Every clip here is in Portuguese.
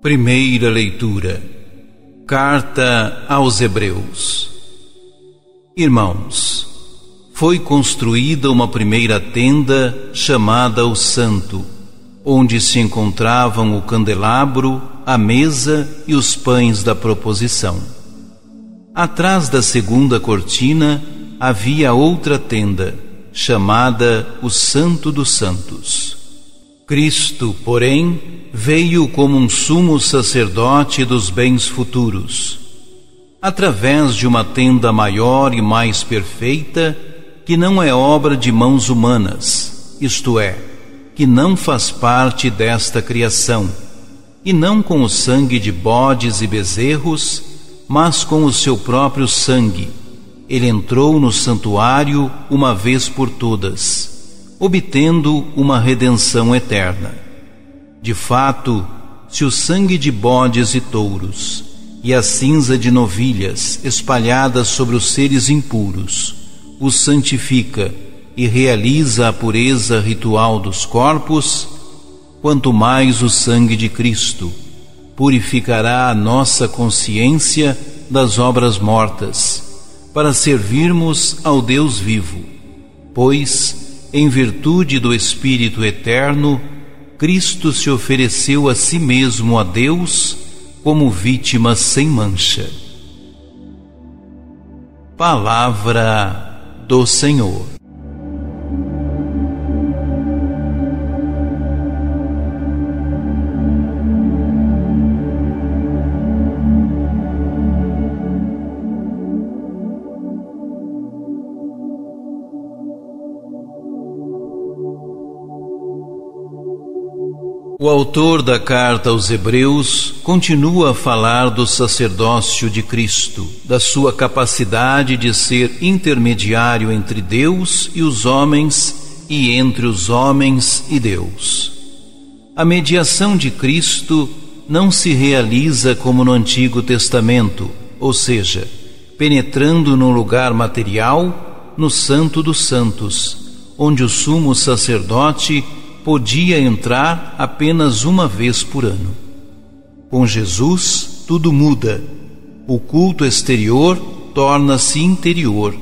Primeira leitura. Carta aos Hebreus. Irmãos, foi construída uma primeira tenda chamada o Santo, onde se encontravam o candelabro, a mesa e os pães da proposição. Atrás da segunda cortina havia outra tenda, chamada o Santo dos Santos. Cristo, porém, veio como um sumo sacerdote dos bens futuros, através de uma tenda maior e mais perfeita, que não é obra de mãos humanas, isto é, que não faz parte desta criação, e não com o sangue de bodes e bezerros, mas com o seu próprio sangue. Ele entrou no santuário uma vez por todas obtendo uma redenção eterna. De fato, se o sangue de bodes e touros e a cinza de novilhas espalhadas sobre os seres impuros os santifica e realiza a pureza ritual dos corpos, quanto mais o sangue de Cristo purificará a nossa consciência das obras mortas, para servirmos ao Deus vivo, pois em virtude do Espírito Eterno, Cristo se ofereceu a si mesmo a Deus como vítima sem mancha. Palavra do Senhor. O autor da carta aos Hebreus continua a falar do sacerdócio de Cristo, da sua capacidade de ser intermediário entre Deus e os homens e entre os homens e Deus. A mediação de Cristo não se realiza como no Antigo Testamento, ou seja, penetrando no lugar material, no Santo dos Santos, onde o sumo sacerdote podia entrar apenas uma vez por ano. Com Jesus, tudo muda. O culto exterior torna-se interior,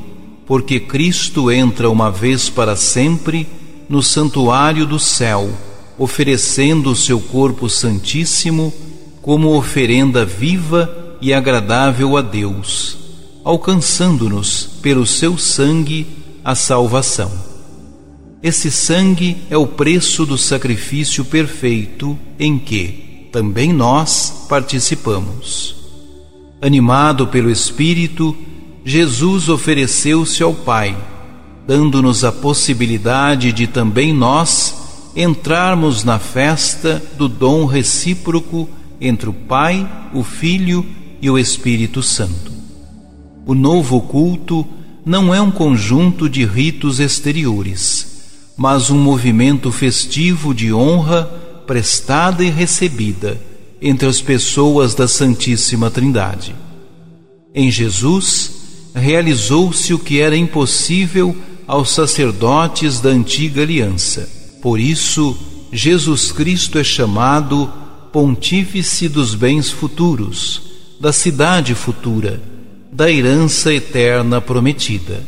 porque Cristo entra uma vez para sempre no santuário do céu, oferecendo o seu corpo santíssimo como oferenda viva e agradável a Deus, alcançando-nos pelo seu sangue a salvação. Esse sangue é o preço do sacrifício perfeito em que também nós participamos. Animado pelo Espírito, Jesus ofereceu-se ao Pai, dando-nos a possibilidade de também nós entrarmos na festa do dom recíproco entre o Pai, o Filho e o Espírito Santo. O novo culto não é um conjunto de ritos exteriores mas um movimento festivo de honra prestada e recebida entre as pessoas da Santíssima Trindade. Em Jesus, realizou-se o que era impossível aos sacerdotes da antiga aliança. Por isso, Jesus Cristo é chamado Pontífice dos bens futuros, da cidade futura, da herança eterna prometida.